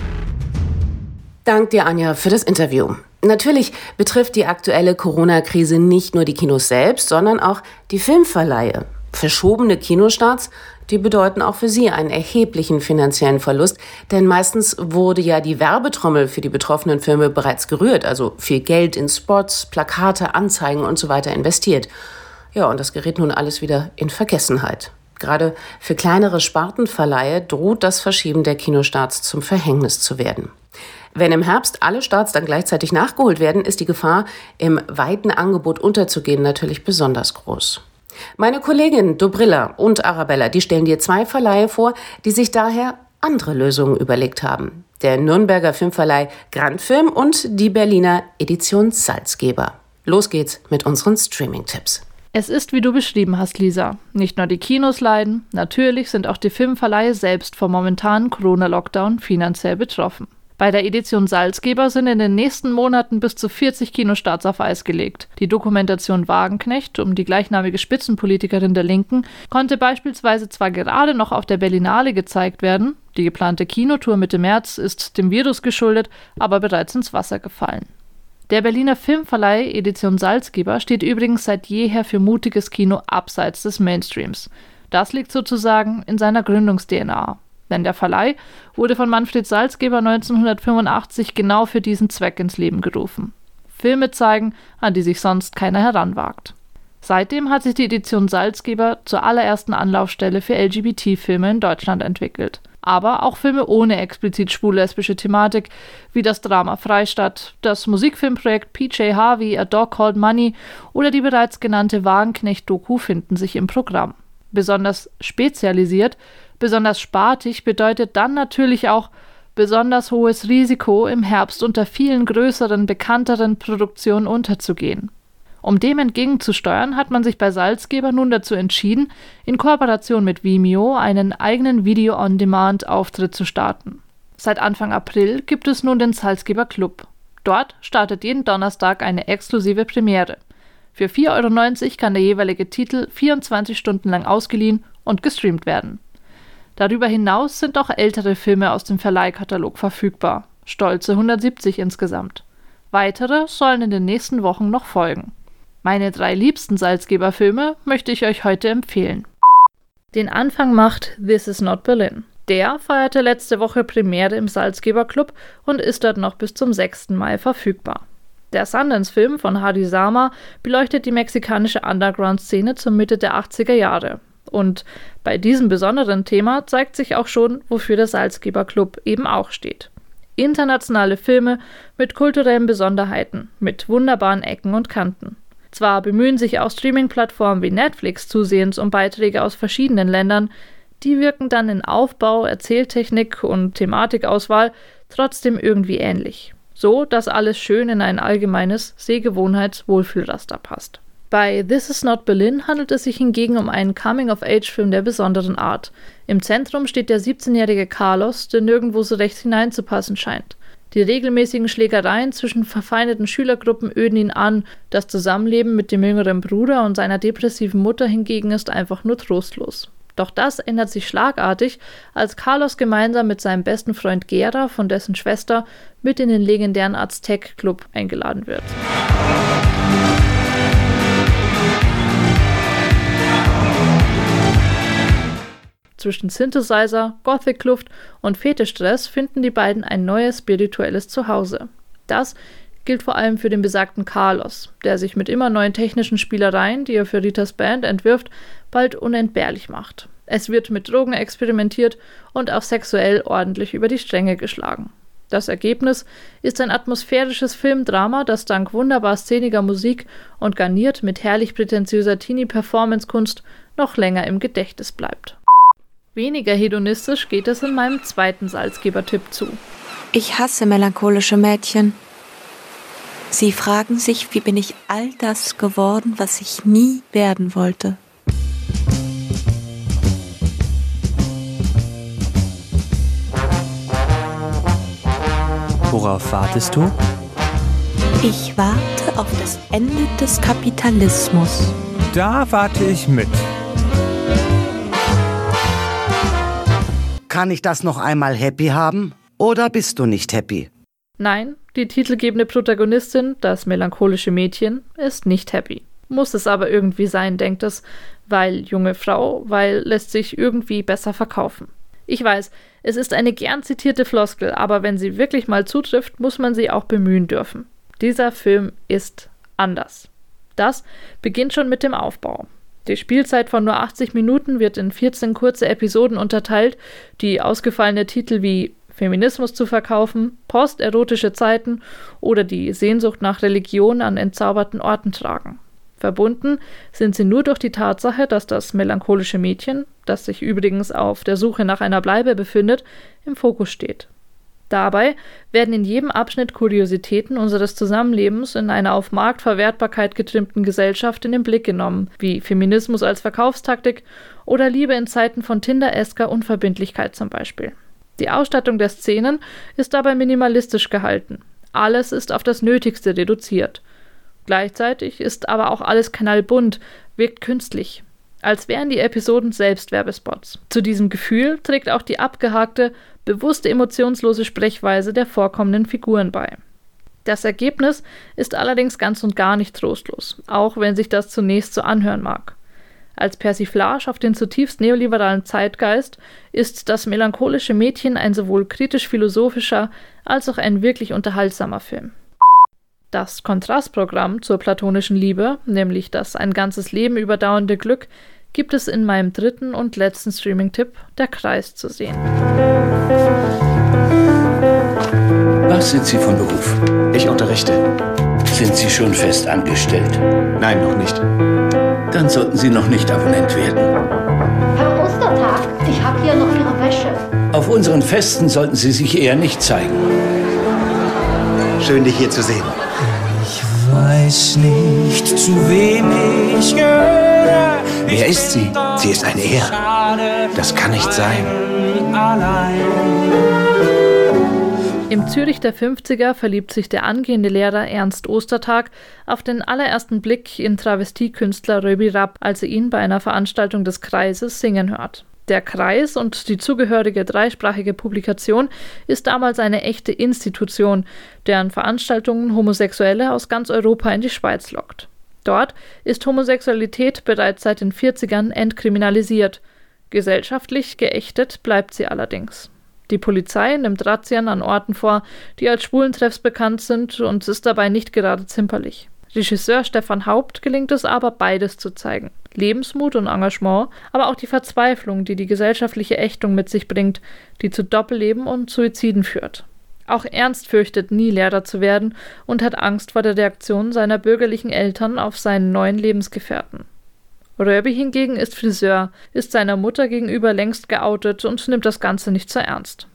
Dank dir, Anja, für das Interview. Natürlich betrifft die aktuelle Corona-Krise nicht nur die Kinos selbst, sondern auch die Filmverleihe. Verschobene Kinostarts, die bedeuten auch für sie einen erheblichen finanziellen Verlust, denn meistens wurde ja die Werbetrommel für die betroffenen Filme bereits gerührt, also viel Geld in Spots, Plakate, Anzeigen und so weiter investiert. Ja, und das gerät nun alles wieder in Vergessenheit. Gerade für kleinere Spartenverleihe droht das Verschieben der Kinostarts zum Verhängnis zu werden. Wenn im Herbst alle Starts dann gleichzeitig nachgeholt werden, ist die Gefahr, im weiten Angebot unterzugehen, natürlich besonders groß. Meine Kolleginnen Dobrilla und Arabella, die stellen dir zwei Verleihe vor, die sich daher andere Lösungen überlegt haben. Der Nürnberger Filmverleih Grandfilm und die Berliner Edition Salzgeber. Los geht's mit unseren Streaming-Tipps. Es ist, wie du beschrieben hast, Lisa. Nicht nur die Kinos leiden, natürlich sind auch die Filmverleihe selbst vom momentanen Corona-Lockdown finanziell betroffen. Bei der Edition Salzgeber sind in den nächsten Monaten bis zu 40 Kinostarts auf Eis gelegt. Die Dokumentation Wagenknecht um die gleichnamige Spitzenpolitikerin der Linken konnte beispielsweise zwar gerade noch auf der Berlinale gezeigt werden, die geplante Kinotour Mitte März ist dem Virus geschuldet, aber bereits ins Wasser gefallen. Der Berliner Filmverleih Edition Salzgeber steht übrigens seit jeher für mutiges Kino abseits des Mainstreams. Das liegt sozusagen in seiner Gründungs-DNA. Denn der Verleih wurde von Manfred Salzgeber 1985 genau für diesen Zweck ins Leben gerufen. Filme zeigen, an die sich sonst keiner heranwagt. Seitdem hat sich die Edition Salzgeber zur allerersten Anlaufstelle für LGBT-Filme in Deutschland entwickelt aber auch Filme ohne explizit schwul-lesbische Thematik, wie das Drama Freistadt, das Musikfilmprojekt PJ Harvey, A Dog Called Money oder die bereits genannte Wagenknecht-Doku finden sich im Programm. Besonders spezialisiert, besonders spartig bedeutet dann natürlich auch besonders hohes Risiko, im Herbst unter vielen größeren, bekannteren Produktionen unterzugehen. Um dem entgegenzusteuern, hat man sich bei Salzgeber nun dazu entschieden, in Kooperation mit Vimeo einen eigenen Video-on-Demand-Auftritt zu starten. Seit Anfang April gibt es nun den Salzgeber Club. Dort startet jeden Donnerstag eine exklusive Premiere. Für 4,90 Euro kann der jeweilige Titel 24 Stunden lang ausgeliehen und gestreamt werden. Darüber hinaus sind auch ältere Filme aus dem Verleihkatalog verfügbar, stolze 170 insgesamt. Weitere sollen in den nächsten Wochen noch folgen. Meine drei liebsten Salzgeber-Filme möchte ich euch heute empfehlen. Den Anfang macht This Is Not Berlin. Der feierte letzte Woche Premiere im Salzgeber Club und ist dort noch bis zum 6. Mai verfügbar. Der Sundance-Film von Hadi Sama beleuchtet die mexikanische Underground-Szene zur Mitte der 80er Jahre. Und bei diesem besonderen Thema zeigt sich auch schon, wofür der Salzgeber Club eben auch steht. Internationale Filme mit kulturellen Besonderheiten, mit wunderbaren Ecken und Kanten. Zwar bemühen sich auch Streaming-Plattformen wie Netflix zusehends um Beiträge aus verschiedenen Ländern, die wirken dann in Aufbau, Erzähltechnik und Thematikauswahl trotzdem irgendwie ähnlich. So, dass alles schön in ein allgemeines Sehgewohnheits-Wohlfühlraster passt. Bei This Is Not Berlin handelt es sich hingegen um einen Coming-of-Age-Film der besonderen Art. Im Zentrum steht der 17-jährige Carlos, der nirgendwo so recht hineinzupassen scheint. Die regelmäßigen Schlägereien zwischen verfeindeten Schülergruppen öden ihn an. Das Zusammenleben mit dem jüngeren Bruder und seiner depressiven Mutter hingegen ist einfach nur trostlos. Doch das ändert sich schlagartig, als Carlos gemeinsam mit seinem besten Freund Gera von dessen Schwester mit in den legendären Aztec Club eingeladen wird. Zwischen Synthesizer, Gothic-Kluft und Fetischstress finden die beiden ein neues spirituelles Zuhause. Das gilt vor allem für den besagten Carlos, der sich mit immer neuen technischen Spielereien, die er für Ritas Band entwirft, bald unentbehrlich macht. Es wird mit Drogen experimentiert und auch sexuell ordentlich über die Stränge geschlagen. Das Ergebnis ist ein atmosphärisches Filmdrama, das dank wunderbar szeniger Musik und garniert mit herrlich prätentiöser Teenie-Performance-Kunst noch länger im Gedächtnis bleibt. Weniger hedonistisch geht es in meinem zweiten Salzgeber-Tipp zu. Ich hasse melancholische Mädchen. Sie fragen sich, wie bin ich all das geworden, was ich nie werden wollte. Worauf wartest du? Ich warte auf das Ende des Kapitalismus. Da warte ich mit. Kann ich das noch einmal happy haben? Oder bist du nicht happy? Nein, die titelgebende Protagonistin, das melancholische Mädchen, ist nicht happy. Muss es aber irgendwie sein, denkt es, weil junge Frau, weil lässt sich irgendwie besser verkaufen. Ich weiß, es ist eine gern zitierte Floskel, aber wenn sie wirklich mal zutrifft, muss man sie auch bemühen dürfen. Dieser Film ist anders. Das beginnt schon mit dem Aufbau. Die Spielzeit von nur 80 Minuten wird in 14 kurze Episoden unterteilt, die ausgefallene Titel wie Feminismus zu verkaufen, posterotische Zeiten oder die Sehnsucht nach Religion an entzauberten Orten tragen. Verbunden sind sie nur durch die Tatsache, dass das melancholische Mädchen, das sich übrigens auf der Suche nach einer Bleibe befindet, im Fokus steht. Dabei werden in jedem Abschnitt Kuriositäten unseres Zusammenlebens in einer auf Marktverwertbarkeit getrimmten Gesellschaft in den Blick genommen, wie Feminismus als Verkaufstaktik oder Liebe in Zeiten von Tinder-esker Unverbindlichkeit zum Beispiel. Die Ausstattung der Szenen ist dabei minimalistisch gehalten. Alles ist auf das Nötigste reduziert. Gleichzeitig ist aber auch alles knallbunt, wirkt künstlich als wären die Episoden selbst Werbespots. Zu diesem Gefühl trägt auch die abgehakte, bewusste emotionslose Sprechweise der vorkommenden Figuren bei. Das Ergebnis ist allerdings ganz und gar nicht trostlos, auch wenn sich das zunächst so anhören mag. Als Persiflage auf den zutiefst neoliberalen Zeitgeist ist das melancholische Mädchen ein sowohl kritisch-philosophischer als auch ein wirklich unterhaltsamer Film. Das Kontrastprogramm zur platonischen Liebe, nämlich das ein ganzes Leben überdauernde Glück, gibt es in meinem dritten und letzten Streaming-Tipp, Der Kreis, zu sehen. Was sind Sie von Beruf? Ich unterrichte. Sind Sie schon fest angestellt? Nein, noch nicht. Dann sollten Sie noch nicht Abonnent werden. Herr Ostertag, ich habe hier noch Ihre Wäsche. Auf unseren Festen sollten Sie sich eher nicht zeigen. Schön, dich hier zu sehen weiß nicht, zu wem ich gehöre. Wer ist sie? Sie ist eine Er. Das kann nicht sein. Im Zürich der 50er verliebt sich der angehende Lehrer Ernst Ostertag auf den allerersten Blick in Travestiekünstler Röbi Rapp, als er ihn bei einer Veranstaltung des Kreises singen hört. Der Kreis und die zugehörige dreisprachige Publikation ist damals eine echte Institution, deren Veranstaltungen Homosexuelle aus ganz Europa in die Schweiz lockt. Dort ist Homosexualität bereits seit den 40ern entkriminalisiert. Gesellschaftlich geächtet bleibt sie allerdings. Die Polizei nimmt Razzien an Orten vor, die als Schwulentreffs bekannt sind und ist dabei nicht gerade zimperlich. Regisseur Stefan Haupt gelingt es aber, beides zu zeigen. Lebensmut und Engagement, aber auch die Verzweiflung, die die gesellschaftliche Ächtung mit sich bringt, die zu Doppelleben und Suiziden führt. Auch Ernst fürchtet, nie Lehrer zu werden und hat Angst vor der Reaktion seiner bürgerlichen Eltern auf seinen neuen Lebensgefährten. Röbi hingegen ist Friseur, ist seiner Mutter gegenüber längst geoutet und nimmt das Ganze nicht so ernst.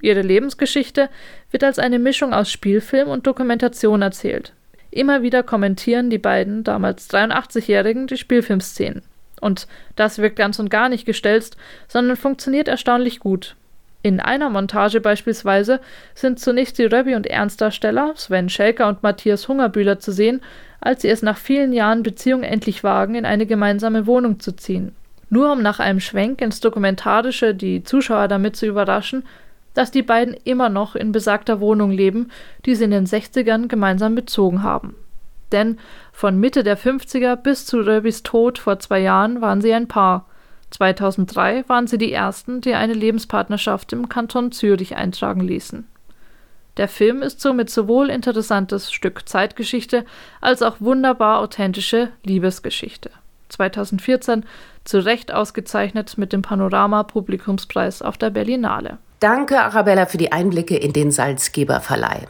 Ihre Lebensgeschichte wird als eine Mischung aus Spielfilm und Dokumentation erzählt, Immer wieder kommentieren die beiden, damals 83-Jährigen, die Spielfilmszenen. Und das wirkt ganz und gar nicht gestelzt, sondern funktioniert erstaunlich gut. In einer Montage beispielsweise sind zunächst die Röbbi und Ernstdarsteller Sven Schelker und Matthias Hungerbühler zu sehen, als sie es nach vielen Jahren Beziehung endlich wagen, in eine gemeinsame Wohnung zu ziehen. Nur um nach einem Schwenk ins Dokumentarische die Zuschauer damit zu überraschen, dass die beiden immer noch in besagter Wohnung leben, die sie in den 60ern gemeinsam bezogen haben. Denn von Mitte der 50er bis zu Röbis Tod vor zwei Jahren waren sie ein Paar. 2003 waren sie die ersten, die eine Lebenspartnerschaft im Kanton Zürich eintragen ließen. Der Film ist somit sowohl interessantes Stück Zeitgeschichte als auch wunderbar authentische Liebesgeschichte. 2014 zu Recht ausgezeichnet mit dem Panorama Publikumspreis auf der Berlinale. Danke, Arabella, für die Einblicke in den Salzgeberverleih.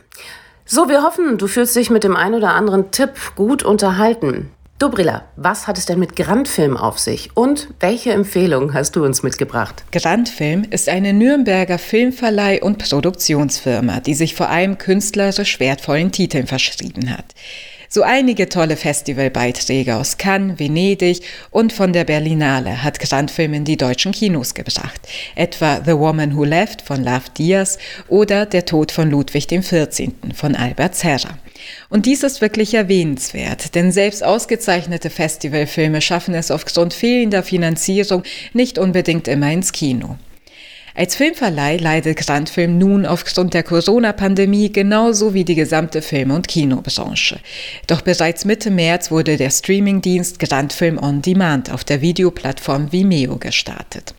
So, wir hoffen, du fühlst dich mit dem ein oder anderen Tipp gut unterhalten. Dobrilla, was hat es denn mit Grandfilm auf sich und welche Empfehlung hast du uns mitgebracht? Grandfilm ist eine Nürnberger Filmverleih- und Produktionsfirma, die sich vor allem künstlerisch wertvollen Titeln verschrieben hat. So einige tolle Festivalbeiträge aus Cannes, Venedig und von der Berlinale hat Grandfilm in die deutschen Kinos gebracht. Etwa The Woman Who Left von Love Diaz oder Der Tod von Ludwig XIV. von Albert Serra. Und dies ist wirklich erwähnenswert, denn selbst ausgezeichnete Festivalfilme schaffen es aufgrund fehlender Finanzierung nicht unbedingt immer ins Kino. Als Filmverleih leidet Grandfilm nun aufgrund der Corona-Pandemie genauso wie die gesamte Film- und Kinobranche. Doch bereits Mitte März wurde der Streamingdienst Grandfilm On Demand auf der Videoplattform Vimeo gestartet.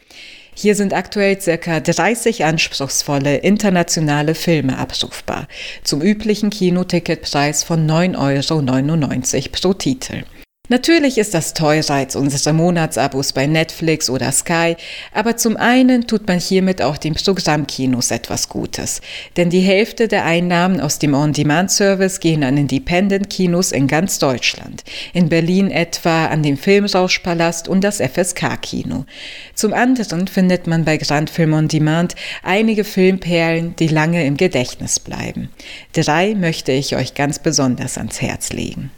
Hier sind aktuell circa 30 anspruchsvolle internationale Filme abrufbar, zum üblichen Kinoticketpreis von 9,99 Euro pro Titel. Natürlich ist das teurer als unsere Monatsabos bei Netflix oder Sky, aber zum einen tut man hiermit auch den Programmkinos etwas Gutes. Denn die Hälfte der Einnahmen aus dem On-Demand-Service gehen an Independent-Kinos in ganz Deutschland. In Berlin etwa an den Filmrauschpalast und das FSK-Kino. Zum anderen findet man bei Grand Film On Demand einige Filmperlen, die lange im Gedächtnis bleiben. Drei möchte ich euch ganz besonders ans Herz legen.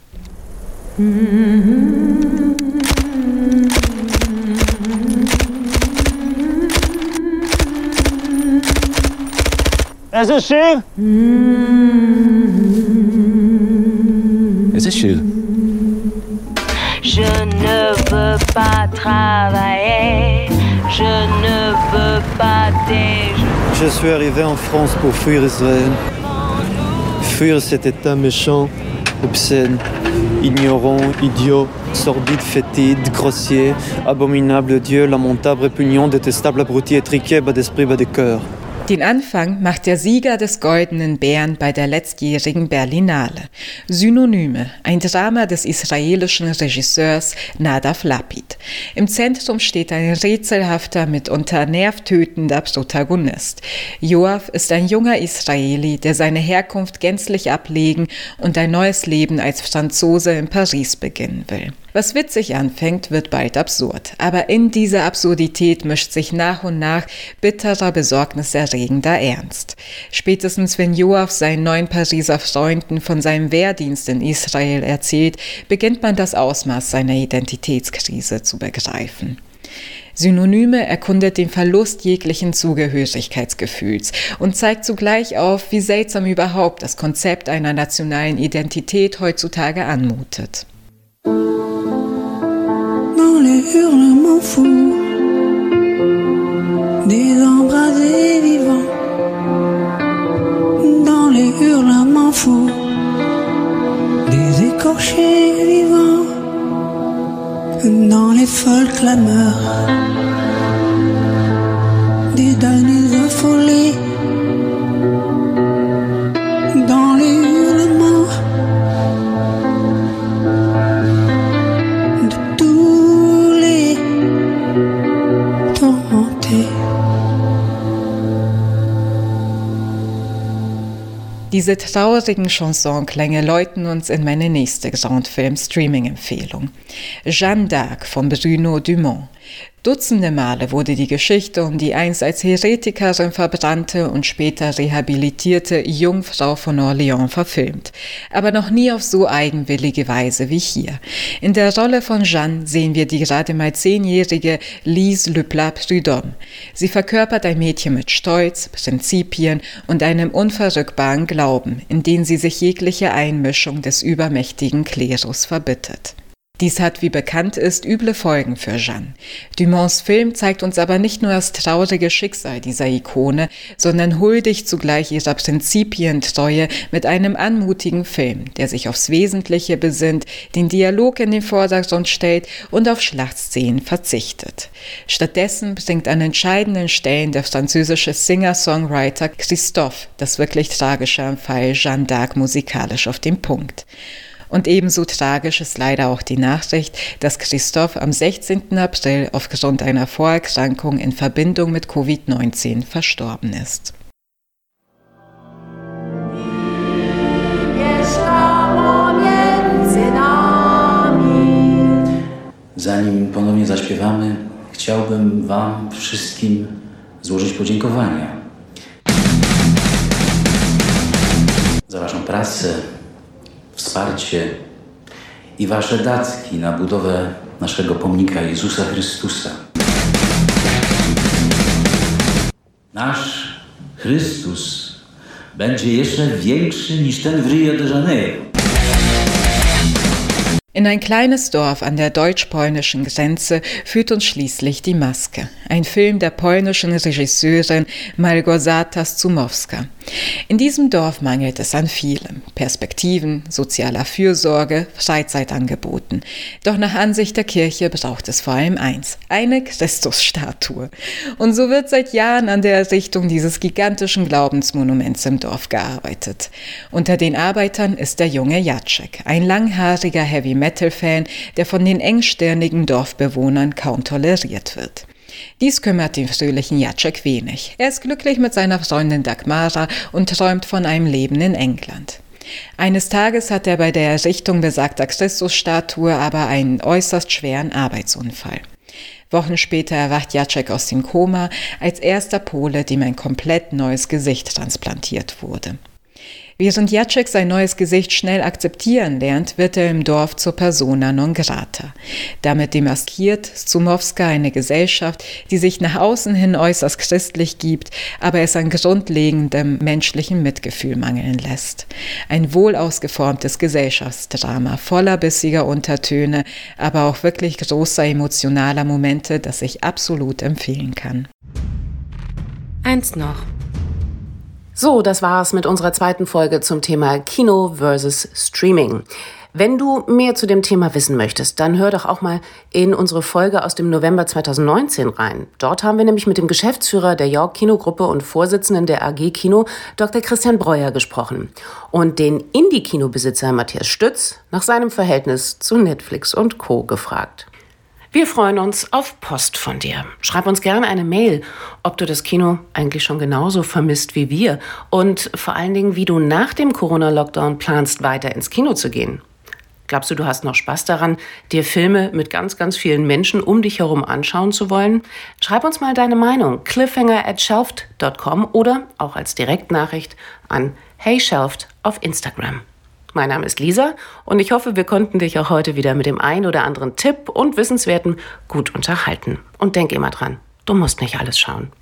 Es ist schön. Es ist schön. Je ne veux pas travailler, je ne veux pas déjeuner. Je suis arrivé en France pour fuir Israël. Fuir cet état méchant, obscène, ignorant, idiot, sordide, fétide, grossier, abominable, odieux, lamentable, répugnant, détestable, abruti, étriqué, bas d'esprit, bas de cœur. Den Anfang macht der Sieger des Goldenen Bären bei der letztjährigen Berlinale. Synonyme, ein Drama des israelischen Regisseurs Nadav Lapid. Im Zentrum steht ein rätselhafter, mitunter nervtötender Protagonist. Joaf ist ein junger Israeli, der seine Herkunft gänzlich ablegen und ein neues Leben als Franzose in Paris beginnen will. Was witzig anfängt, wird bald absurd. Aber in dieser Absurdität mischt sich nach und nach bitterer, besorgniserregender Ernst. Spätestens wenn Joaf seinen neuen Pariser Freunden von seinem Wehrdienst in Israel erzählt, beginnt man das Ausmaß seiner Identitätskrise zu begreifen. Synonyme erkundet den Verlust jeglichen Zugehörigkeitsgefühls und zeigt zugleich auf, wie seltsam überhaupt das Konzept einer nationalen Identität heutzutage anmutet. dans les les hurlements fous. Des écorchés vivants, dans les folles clameurs Diese traurigen Chansonklänge läuten uns in meine nächste Grandfilm-Streaming-Empfehlung. Jeanne d'Arc von Bruno Dumont. Dutzende Male wurde die Geschichte um die einst als Heretikerin verbrannte und später rehabilitierte Jungfrau von Orléans verfilmt, aber noch nie auf so eigenwillige Weise wie hier. In der Rolle von Jeanne sehen wir die gerade mal zehnjährige Lise Leplat Prudhomme. Sie verkörpert ein Mädchen mit Stolz, Prinzipien und einem unverrückbaren Glauben, in den sie sich jegliche Einmischung des übermächtigen Klerus verbittet. Dies hat, wie bekannt ist, üble Folgen für Jeanne. Dumonts Film zeigt uns aber nicht nur das traurige Schicksal dieser Ikone, sondern huldigt zugleich ihrer Prinzipientreue mit einem anmutigen Film, der sich aufs Wesentliche besinnt, den Dialog in den Vordergrund stellt und auf Schlachtszenen verzichtet. Stattdessen bringt an entscheidenden Stellen der französische Singer-Songwriter Christophe das wirklich tragische am Fall Jeanne d'Arc musikalisch auf den Punkt. Und ebenso tragisch ist leider auch die Nachricht, dass Christoph am 16. April aufgrund einer Vorerkrankung in Verbindung mit Covid-19 verstorben ist. Zanim ponownie zaśpiewamy, chciałbym Wam wszystkim złożyć podziękowania za Waszą pracę, wsparcie i Wasze datki na budowę naszego pomnika Jezusa Chrystusa. Nasz Chrystus będzie jeszcze większy niż ten w Rio de Janeiro. In ein kleines Dorf an der deutsch-polnischen Grenze führt uns schließlich die Maske, ein Film der polnischen Regisseurin Malgorzata Zumowska. In diesem Dorf mangelt es an vielem, Perspektiven, sozialer Fürsorge, Freizeitangeboten. Doch nach Ansicht der Kirche braucht es vor allem eins, eine Christusstatue. Und so wird seit Jahren an der Errichtung dieses gigantischen Glaubensmonuments im Dorf gearbeitet. Unter den Arbeitern ist der junge Jacek, ein langhaariger Heavy Metal-Fan, der von den engstirnigen Dorfbewohnern kaum toleriert wird. Dies kümmert den fröhlichen Jacek wenig. Er ist glücklich mit seiner Freundin Dagmara und träumt von einem Leben in England. Eines Tages hat er bei der Errichtung besagter Christusstatue aber einen äußerst schweren Arbeitsunfall. Wochen später erwacht Jacek aus dem Koma als erster Pole, dem ein komplett neues Gesicht transplantiert wurde. Während Jacek sein neues Gesicht schnell akzeptieren lernt, wird er im Dorf zur persona non grata. Damit demaskiert Zumowska eine Gesellschaft, die sich nach außen hin äußerst christlich gibt, aber es an grundlegendem menschlichen Mitgefühl mangeln lässt. Ein wohl ausgeformtes Gesellschaftsdrama voller bissiger Untertöne, aber auch wirklich großer emotionaler Momente, das ich absolut empfehlen kann. Eins noch. So, das war's mit unserer zweiten Folge zum Thema Kino versus Streaming. Wenn du mehr zu dem Thema wissen möchtest, dann hör doch auch mal in unsere Folge aus dem November 2019 rein. Dort haben wir nämlich mit dem Geschäftsführer der York Kinogruppe und Vorsitzenden der AG Kino, Dr. Christian Breuer, gesprochen und den Indie-Kinobesitzer Matthias Stütz nach seinem Verhältnis zu Netflix und Co. gefragt. Wir freuen uns auf Post von dir. Schreib uns gerne eine Mail, ob du das Kino eigentlich schon genauso vermisst wie wir und vor allen Dingen, wie du nach dem Corona-Lockdown planst, weiter ins Kino zu gehen. Glaubst du, du hast noch Spaß daran, dir Filme mit ganz, ganz vielen Menschen um dich herum anschauen zu wollen? Schreib uns mal deine Meinung. cliffhanger at shelft.com oder auch als Direktnachricht an heyshelft auf Instagram. Mein Name ist Lisa und ich hoffe, wir konnten dich auch heute wieder mit dem ein oder anderen Tipp und Wissenswerten gut unterhalten. Und denk immer dran, du musst nicht alles schauen.